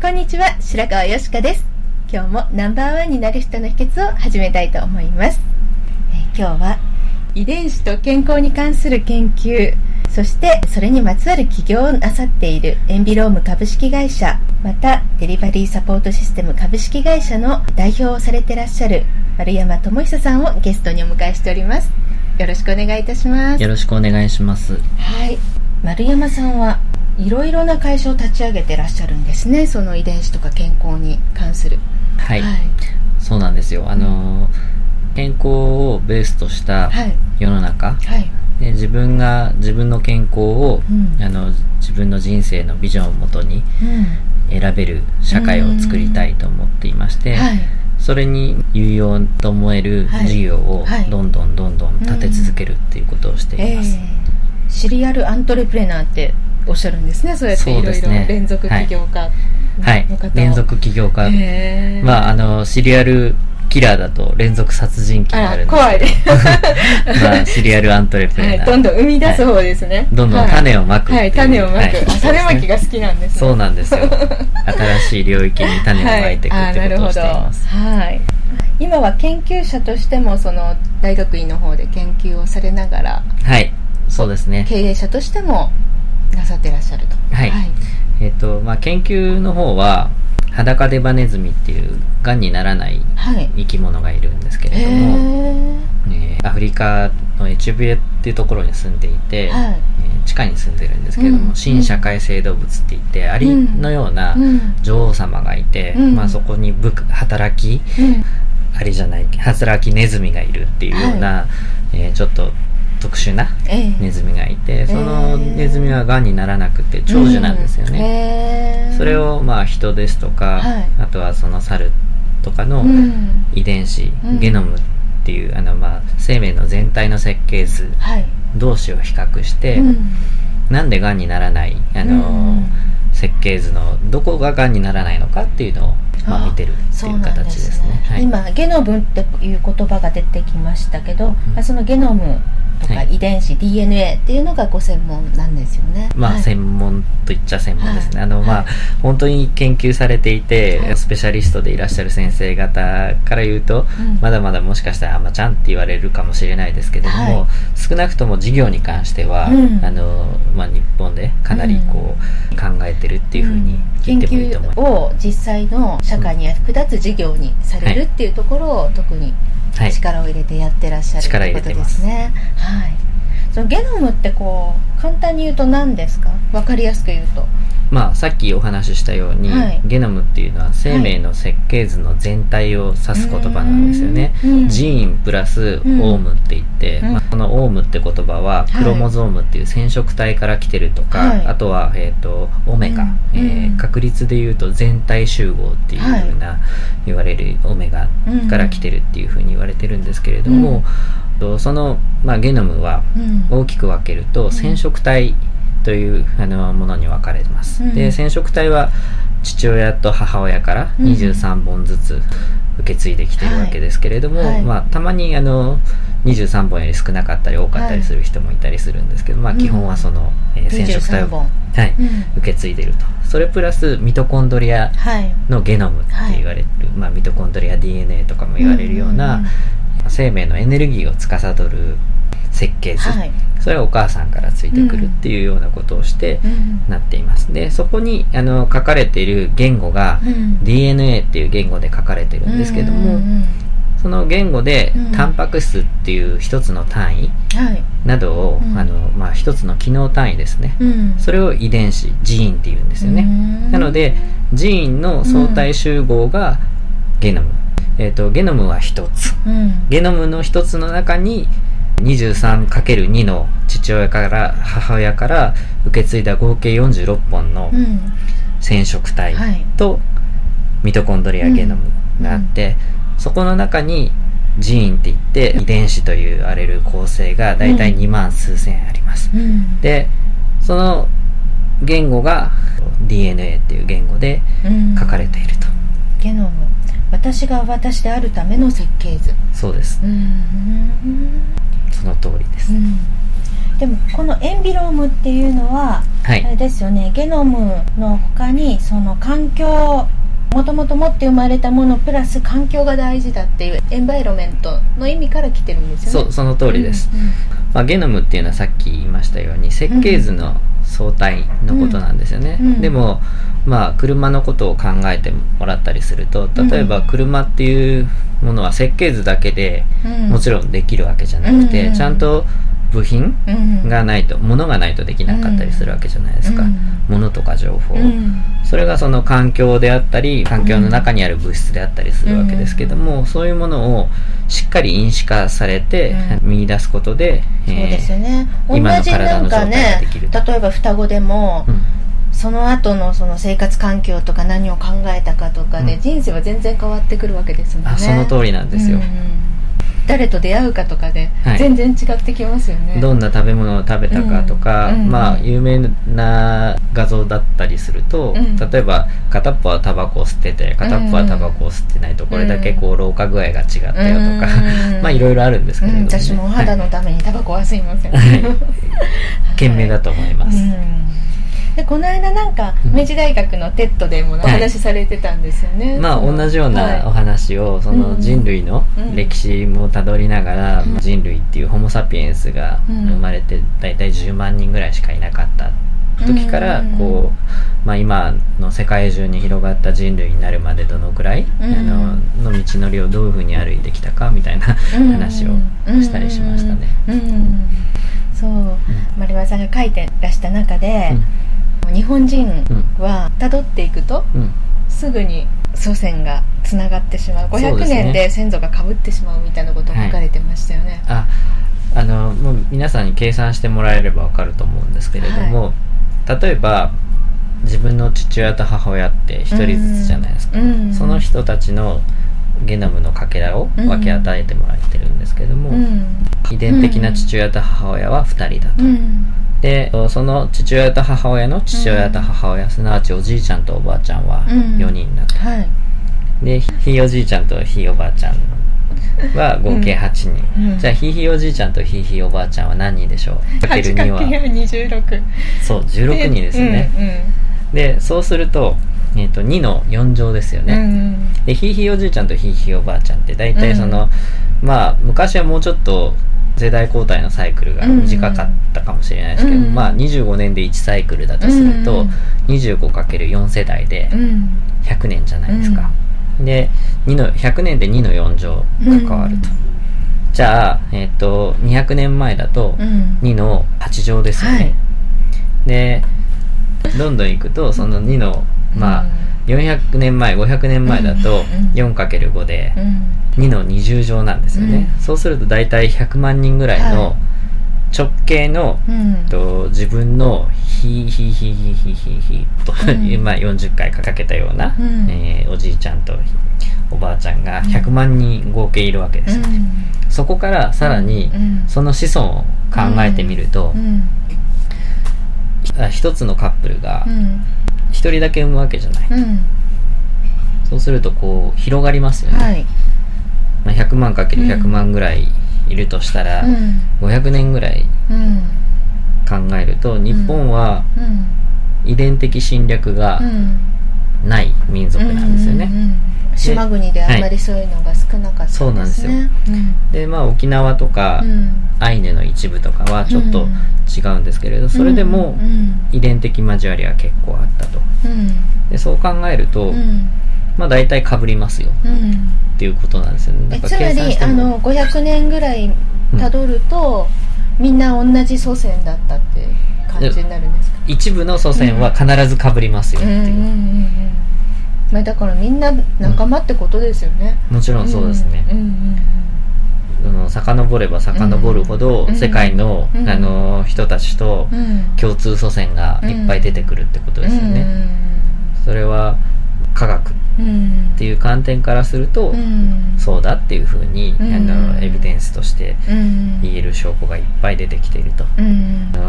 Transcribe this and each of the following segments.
こんにちは、白川よしかです。今日もナンバーワンになる人の秘訣を始めたいと思います。えー今日は遺伝子と健康に関する研究、そしてそれにまつわる起業をなさっているエンビローム株式会社、またデリバリーサポートシステム株式会社の代表をされていらっしゃる丸山智久さんをゲストにお迎えしております。よろしくお願いいたします。よろしくお願いします。はい。丸山さんはいろいろな会社を立ち上げてらっしゃるんですね。その遺伝子とか健康に関する。はい。はい。そうなんですよ。あのー健康をベースとしたはい。世の中、はい。で自分が自分の健康を、うんあの自分の人生のビジョンをもとにうん。選べる社会を作りたいと思っていまして、はい。それに有用と思えるはい事業をはいどんどんどんどん立て続けるっていうことをしています。えーシリアルアントレプレナーっておっしゃるんですね。そうやっていろいろ連続起業家はいの方を。。連続起業家。えーまあ、あの、シリアルキラーだと連続殺人鬼になるんですけど。怖 まあ、シリアルアントレプレはい。ナー。どんどん生み出す方ですね。どんどん種をまくはい。種をまく。はいあ種まきが好きなんですね。そうなんですよ。新しい領域に種をまいていくはいってことをしています。はい。今は研究者としてもその大学院の方で研究をされながらはい。そうですね。経営者としてもなさってらっしゃると。はい。えっ、と、まあ、研究の方は、裸デバネズミっていう、癌にならないはい。生き物がいるんですけれどへも、ー。えーアフリカのエチオピアっていうところに住んでいて、はい。えー地下に住んでるんですけれども、うん新社会性動物って言って、アリのようなうん。女王様がいて、うん。まあ、そこに部下働き、うん。アリじゃない、働きネズミがいるっていうような、えーちょっと特殊なええ。ネズミがいて、そのネズミは癌にならなくて長寿なんですようん。ね。へー。それをまあ人ですとか、はい。あとはその猿とかのうん。遺伝子、うん。ゲノムっていうあのまあ生命の全体の設計図はい。同士を比較して、うん。なんで癌にならないあの、うん設計図のどこが癌にならないのかっていうのをまあ見てるっていう形ですね。はい。今ゲノムっていう言葉が出てきましたけど、うん。そのゲノムとかはい。遺伝子、DNA っていうのがご専門なんですよね。まあ、はい。専門と言っちゃ専門ですね。はい。あの、まあ、はい。本当に研究されていて、はい。スペシャリストでいらっしゃる先生方から言うと、うん。まだまだもしかしたら、あまちゃんって言われるかもしれないですけれども、はい。少なくとも事業に関しては、うん。あの、まあ、日本でかなりこう、考えてるっていうふうに言研ってもいいと思い究ます。を実際の社会に役立つ事業にされるっていうところを特にはい。力を入れてやってらっしゃると力いうことですすね。はい。そのゲノムってこう簡単に言うと何ですか？わかりやすく言うと。まあ、さっきお話ししたように、はい。ゲノムっていうのは生命の設計図の全体を指す言葉なんですよね。うん。ジーンプラスオうんームって言って、うん。まあ、このオームって言葉ははい。クロモゾームっていう染色体から来てるとか、はい。あとは、えー、とオメガ、うん。えーうん確率で言うと全体集合っていうふうな、言われるオメガから来てるっていうふうに言われてるんですけれども、とその、まあ、ゲノムはうん。大きく分けると染色体というあのものに分かれます、うん。で染色体は父親と母親からうん。23本ずつ受け継いできてるわけですけれども、はい。はい。まあ、たまにあの23本より少なかったり多かったりする人もいたりするんですけど、まあ、基本はその、えー染色体23を、本はいうん。受け継いでると。それプラスミトコンドリアはい。のゲノムって言われる、まあ、ミトコンドリア DNA とかも言われるような、んんん。生命のエネルギーを司る設計図、はい。それはお母さんからついてくるっていうようなことをしてうん。なっています。でそこにあの書かれている言語がうん。DNA っていう言語で書かれてるんですけども、うんうんうんその言語でうん。タンパク質っていう一つの単位はい。などを、うん。あのまあ、一つの機能単位ですね、うん。それを遺伝子ジーンっていうんですよね、うん。なのでジーンの相対集合がゲノム、えー、とゲノムは一つ。うん。ゲノムの一つの中に 23×2 の父親から母親から受け継いだ合計46本のうん。染色体はい。とミトコンドリアゲノムがあって、そこの中にジーンって言って遺伝子というアレル構成がだいたい2万数千あります、うん。でその言語が DNA っていう言語でうん。書かれていると、ゲノム。私が私であるための設計図。そうです。うんその通りです、うん。でもこのエンビロームっていうのははい。あれですよね。ゲノムの他にその環境もともと持って生まれたものプラス環境が大事だっていうエンバイロメントの意味から来てるんですよね。そうその通りです、うんうん。まあ、ゲノムっていうのはさっき言いましたように設計図の相対のことなんですよね、うん。うん。でもまあ車のことを考えてもらったりすると例えばうん車っていうものは設計図だけでうん。もちろんできるわけじゃなくて、うん。ちゃんと部品うん。がないと物がないとできなかったりするわけじゃないですか、うん。物とか情報、うん。それがその環境であったり環境の中にある物質であったりするわけですけども、そういうものをしっかり因子化されてう見出すことで、そうですよね。今の体の状態がねできる例えば双子でも、うん。その後のその生活環境とか何を考えたかとかで、うん。人生は全然変わってくるわけですもんね。あその通りなんですよ、うん誰と出会うかとかではい。全然違ってきますよね、どんな食べ物を食べたかとか、うんうんまあ有名な画像だったりすると、うん。例えば片っぽはタバコを吸ってて片っぽはタバコを吸ってないとこれだけこう老化具合が違ったよとか、うん。まあいろいろあるんですけれども、うん、私もお肌のためにタバコは吸いません、はい。賢明だと思います、うんでこの間なんかうん。明治大学の TED でもお話しされてたんですよね、まあその同じようなおは話をその人類のうん。歴史もたどりながらうん。人類っていうホモ・サピエンスがうん。生まれて大体10万人ぐらいしかいなかった時からうんこう、まあ、今の世界中に広がった人類になるまでどのくらいあうん。のの道のりをどういうふうに歩いてきたかみたいなうん話をしたりしましたね。うんうんそう。丸山さんが書いてらした中で、日本人は辿っていくとすぐに祖先がつながってしまう。500そうですね。年で先祖がかぶってしまうみたいなことを書かれてましたよね、ああのもう皆さんに計算してもらえればわかると思うんですけれども、例えば自分の父親と母親って一人ずつじゃないですか、うん。その人たちのゲノムのかけらを分け与えてもらってるんですけども、うん。遺伝的な父親と母親は2人だと、うんでその父親と母親の父親と母親、すなわちおじいちゃんとおばあちゃんはうん。4人だと、はい。でひいおじいちゃんとひいおばあちゃんは合計8人、うん。じゃあひいひいおじいちゃんとひいひいおばあちゃんは何人でしょう？かける2は。8×26 そう16人ですよね、でそうすると,、えー、と2の4乗ですようんうね、ん。でひいひいおじいちゃんとひいひいおばあちゃんって大体その、まあ昔はもうちょっと世代交代のサイクルが短かったかもしれないですけど、うんまあ25年で1サイクルだとすると、25×4 世代でうん。100年じゃないですか、で2の100年で2の4乗関わると、じゃあ、えっと200年前だとうん。2の8乗ですよね、はい。でどんどんいくとその2のまあ400年前500年前だとうん 4×5 でうん。2の20乗なんですよね、うん。そうすると大体100万人ぐらいはの直径の、うん。と自分のヒーヒーヒーヒーヒーヒーヒーと、うん。まあ40回かけたような、うん。えーおじいちゃんとおばあちゃんが100万人合計いるわけですよ、そこからさらにうん。その子孫を考えてみると、うん。あ一つのカップルがうん一人だけ産むわけじゃない、うん。そうするとこう広がりますよね、はい。まあ、100万かける100万ぐらいいるとしたら、うん。500年ぐらいうん。考えると日本はうん。遺伝的侵略がうん。ない民族なんですよね、うんうんうん島国であんまりそういうのが少なかったんですね、そうなんですよ。うん。でまあ沖縄とか、うん。アイヌの一部とかはちょっと違うんですけれど、それでもうん。遺伝的交わりは結構あったと。うん。でそう考えると、うん。まあ大体被りますよ。うん。っていうことなんですよね。だからえつまりあの500年ぐらいたどると、みんな同じ祖先だったって感じになるんですか？一部の祖先は必ず被りますよっていう、まあ、だからみんな仲間ってことですよね、もちろんそうですね、うんうんあの遡れば遡るほど、うん世界の,、うんあの人たちとうん。うん共通祖先がいっぱい出てくるってことですよね、それは科学っうん。うんていう観点からすると、うん。そうだっていうふうに、うん。あのエビデンスとしてうん。言える証拠がいっぱい出てきていると、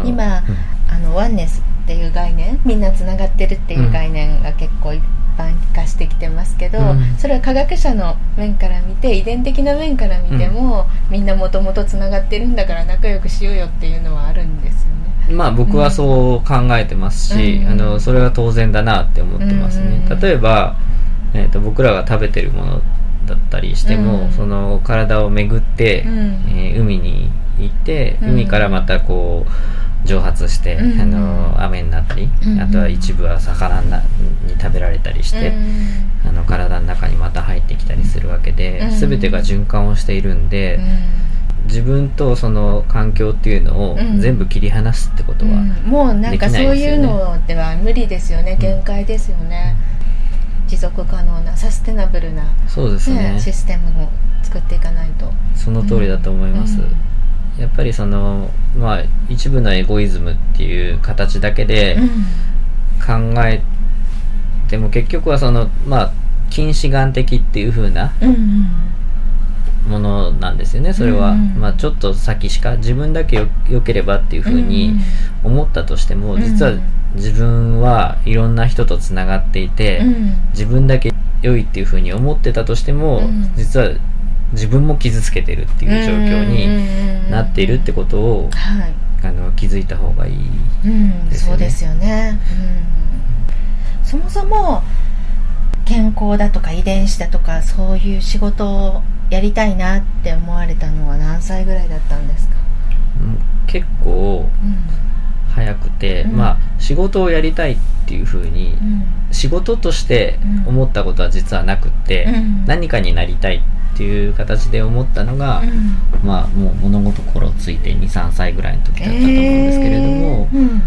今、うん。あのワンネスっていう概念みんなつながってるっていう概念が結構一般化してきてますけど、うん。それは科学者の面から見て遺伝的な面から見ても、みんなもともとつながってるんだから仲良くしようよっていうのはあるんですよね。まあ僕はそう考えてますし、うん。あのそれは当然だなって思ってますね、うん。例えば、えー、と僕らが食べてるものだったりしても、うん。その体を巡って、うん。えー海に行って、うん。海からまたこう蒸発して、うんあの雨になったり、うんあとは一部は魚なに食べられたりして、あの体の中にまた入ってきたりするわけで、うん全てが循環をしているんで、自分とその環境っていうのをうん。全部切り離すってことは、うん。もうなんかそういうのでは無理ですよねうん限界ですよね、持続可能なサステナブルな、そうですね。ねシステムを作っていかないと。その通りだと思います、やっぱりそのまあ一部のエゴイズムっていう形だけでうん。考えても結局はそのまあ近視眼的っていう風なものなんですよねそれは、うんまあちょっと先しか自分だけよ良ければっていう風に思ったとしても、うん実は自分はいろんな人とつながっていて、うん。自分だけ良いっていう風に思ってたとしても、うん。実は自分も傷つけてるっていう状況になっているってことをはい、あの気づいた方がいいうん、ですよね。そうですよね、うん、そもそも健康だとか遺伝子だとかそういう仕事をやりたいなって思われたのは何歳ぐらいだったんですか、うん結構早くて、うん。まあ仕事をやりたいっていう風にうん。仕事として思ったことは実はなくって、うん。何かになりたいっていう形で思ったのが、うん。まあもう物事心ついて23歳ぐらいの時だったと思うんですけれども、えーうん。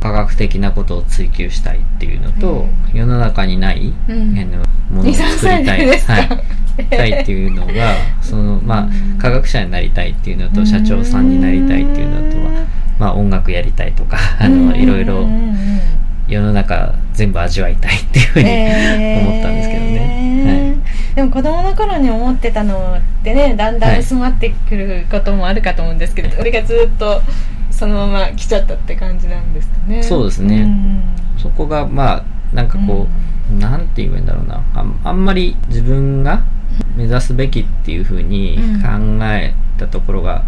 科学的なことを追求したいっていうのと、うん。世の中にない、うん。ものを作りたい23歳ですかはい、したいっていうのがそのまあうん。科学者になりたいっていうのと社長さんになりたいっていうのとは、まあ、音楽やりたいとかあのいろいろ世の中全部味わいたいっていうふうに、思ったんですけどね、えーでも子供の頃に思ってたのってねだんだん薄まってくることもあるかと思うんですけど、それがずっとそのまま来ちゃったって感じなんですかね。そうですね。んそこがまあなんかこう、なんて言えばいいんだろうな。あんまり自分が目指すべきっていうふうに考えたところが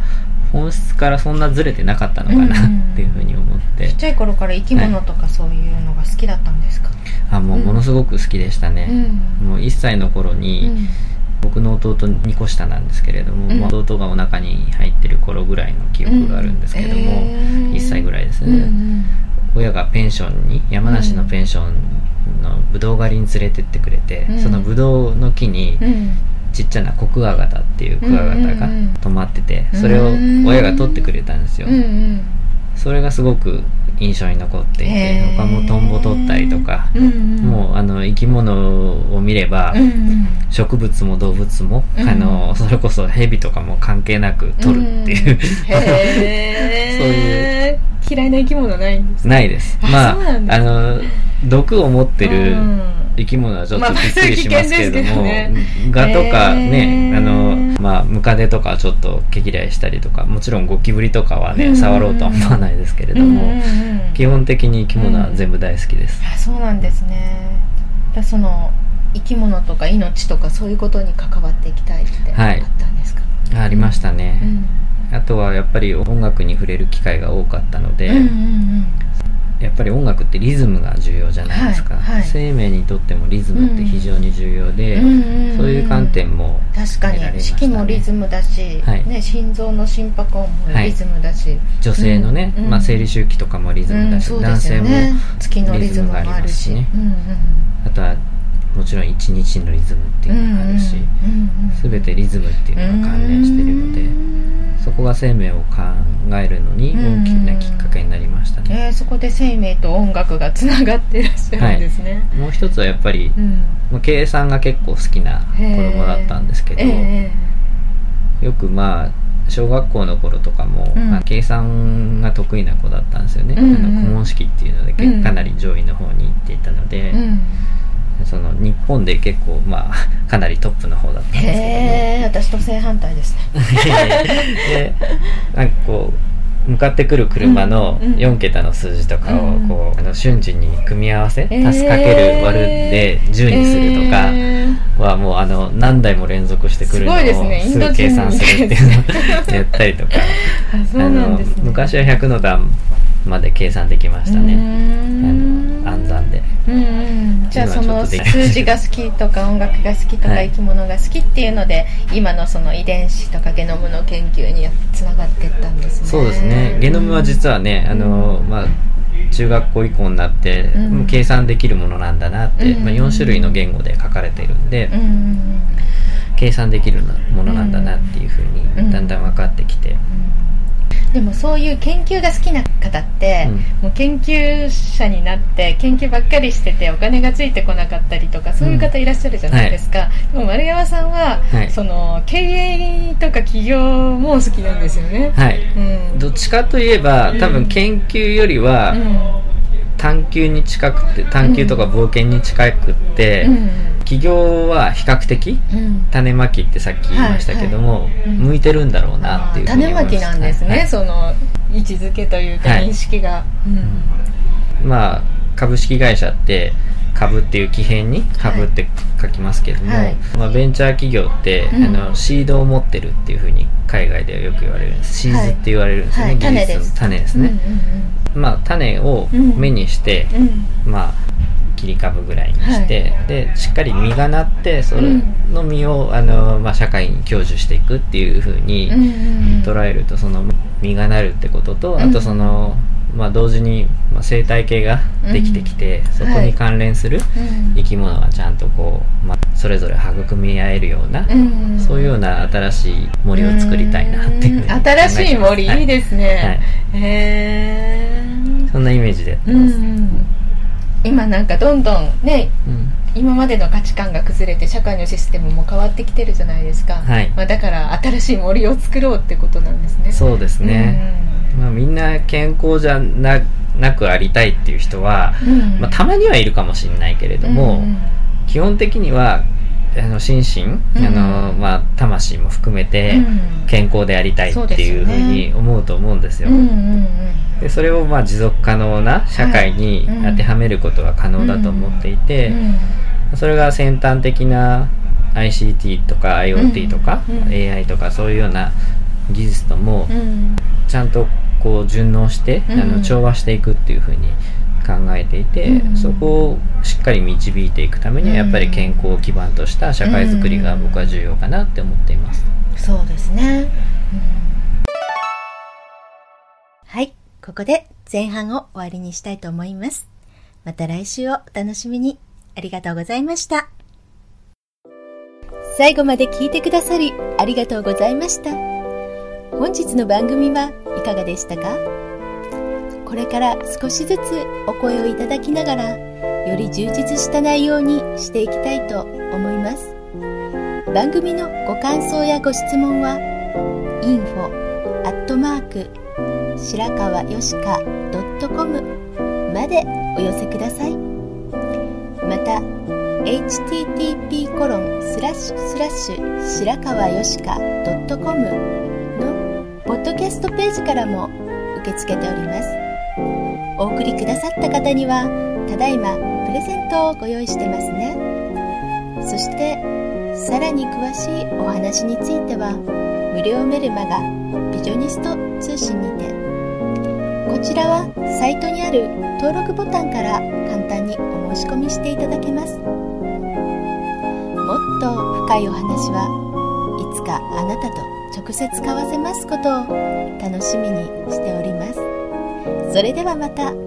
本質からそんなずれてなかったのかなうんっていうふうに思って、ちっちゃい頃から生き物とかそういうのが好きだったんですか、あもうものすごく好きでしたね、うん。もう1歳の頃うに、ん。僕の弟2個下なんですけれども、うん。まあ弟がお腹に入ってる頃ぐらいの記憶があるんですけども、えー1歳ぐらいです。ね、うんうん。親がペンションに山梨のペンションのブドウ狩りに連れてってくれて、うん。そのブドウの木にうんちっちゃなコクワガタっていうクワガタが止まっててそれを親が取ってくれたんですよ、それがすごく印象に残っていて他もトンボ取ったりとか、もうあの生き物を見れば、植物も動物も、うんあのそれこそ蛇とかも関係なく取るっていう、へそうえ嫌いな生き物ないんですかないです。あまああの毒を持ってるうん生き物はちょっまあとびっくりしますけれども、それ危険ですけガとかね、へーあのまあムカデとかちょっと毛嫌いしたりとかもちろんゴキブリとかはね、うん。触ろうとは思わないですけれども、基本的に生き物は全部大好きです、あそうなんですね。だその生き物とか命とかそういうことに関わっていきたいってあはい。ったんですか、ありましたね、うん。あとはやっぱり音楽に触れる機会が多かったので、うんうんうんやっぱり音楽ってリズムが重要じゃないですか、はいはい。生命にとってもリズムって非常に重要で、うんそういう観点も確かに得られましたね。四季もリズムだし、はい。ね、心臓の心拍音もリズムだし、女性のね、うんうん。まあ、生理周期とかもリズムだし、うんそうで男性も月のリズムがありますしね。うんうん。あとはもちろん一日のリズムっていうのがあるし、全てリズムっていうのが関連しているので、そこが生命を考えるのに大きなきっかけになりましたね、えーそこで生命と音楽がつながっていらっしゃるんですね、もう一つはやっぱり、うん。まあ計算が結構好きな子供だったんですけど、えよくまあ小学校の頃とかも、うん。まあ、計算が得意な子だったんですよね、うんうん。あの顧問式っていうので、かなり上位の方に行っていたので、えうんその日本で結構まあ かなりトップの方だったんですけどえ私と正反対です。ね でなんかこう向かってくる車のうんうん。4桁の数字とかをうんこうあの瞬時に組み合わせえー。足すかける割るで10にするとかえー。はもうあの何台も連続してくるのをすぐ計算するっていうのをやったりとか。あの昔は100の段まで計算できましたね。あの暗算で。うんうん、じゃあ今その数字が好きとか音楽が好きとかはい。生き物が好きっていうので、今のその遺伝子とかゲノムの研究につながっていったんですね。そうですね。ゲノムは実はね、あのまあ中学校以降になって、うん。計算できるものなんだなって、うんまあ、4種類の言語で書かれているんで、うんうん計算できるものなんだなっていうふううん。にだんだん分かってきて、うんでもそういう研究が好きな方って、うん。もう研究者になって研究ばっかりしててお金がついてこなかったりとかそういう方いらっしゃるじゃないですか、でも丸山さんは、はい。その経営とか起業も好きなんですよね、はい。うん。どっちかといえば多分研究よりはうん探求に近くて探求とか冒険に近くって、うん。起業は比較的うん。種まきってさっき言いましたけども、向いてるんだろうなっていうふうに思います。種まきなんですね、その位置づけというかはい。認識が、うん。まあ株式会社って株っていう木片に株って書きますけども、はい。まあ、ベンチャー企業って、うん。あのシードを持ってるっていうふうに海外ではよく言われるんです。シーズって言われるんですよね、はい。技術の種です。種ですね、まあ種を目にして、うん。うんうんまあ切り株ぐらいにして、でしっかり実がなってそれの実をあの、まあ、社会に享受していくっていうふうにうんうんうん。捉えるとその実がなるってことと、うん。あとその、まあ、同時に、まあ、生態系ができてきて、うんそこに関連するうん。生き物がちゃんとこう、まあ、それぞれ育み合えるような、うんそういうような新しい森を作りたいなっていうふう新しい森、はい。いですね、へえそんなイメージでやってうます、ん今なんかどんどんねうん。今までの価値観が崩れて社会のシステムも変わってきてるじゃないですか、はい。まあ、だから新しい森を作ろうってことなんですね。そうですね、まあ、みんな健康じゃななくありたいっていう人は、うん。うんまあ、たまにはいるかもしれないけれども、うん。基本的にはあの心身、うん。あのまあ、魂も含めてうん。健康でありたいっていうふうに思うと思うんですよ。でそれをまあ持続可能な社会に当てはめることは可能だと思っていて、それが先端的な ICT とか IoT とか、AI とかそういうような技術ともうん。ちゃんとこう順応して、うん。あの調和していくっていうふうに考えていて、うんそこをしっかり導いていくためにはやっぱり健康を基盤とした社会づくりが僕は重要かなって思っています。そうですね、はい、ここで前半を終わりにしたいと思います。また来週をお楽しみに。ありがとうございました。最後まで聞いてくださりありがとうございました。本日の番組はいかがでしたか？これから少しずつお声をいただきながら、より充実した内容にしていきたいと思います。番組のご感想やご質問は、info アットマーク白川よしか .com までお寄せくださいまた http コロンスラッシュスラッシュ白川よしか .com のポッドキャストページからも受け付けておりますお送りくださった方にはただいまプレゼントをご用意してますね。そしてさらに詳しいお話については無料メルマガビジョニスト通信にてこちらはサイトにある登録ボタンから簡単にお申し込みしていただけます。もっと深いお話はいつかあなたと直接交わせますことを楽しみにしております。それではまた。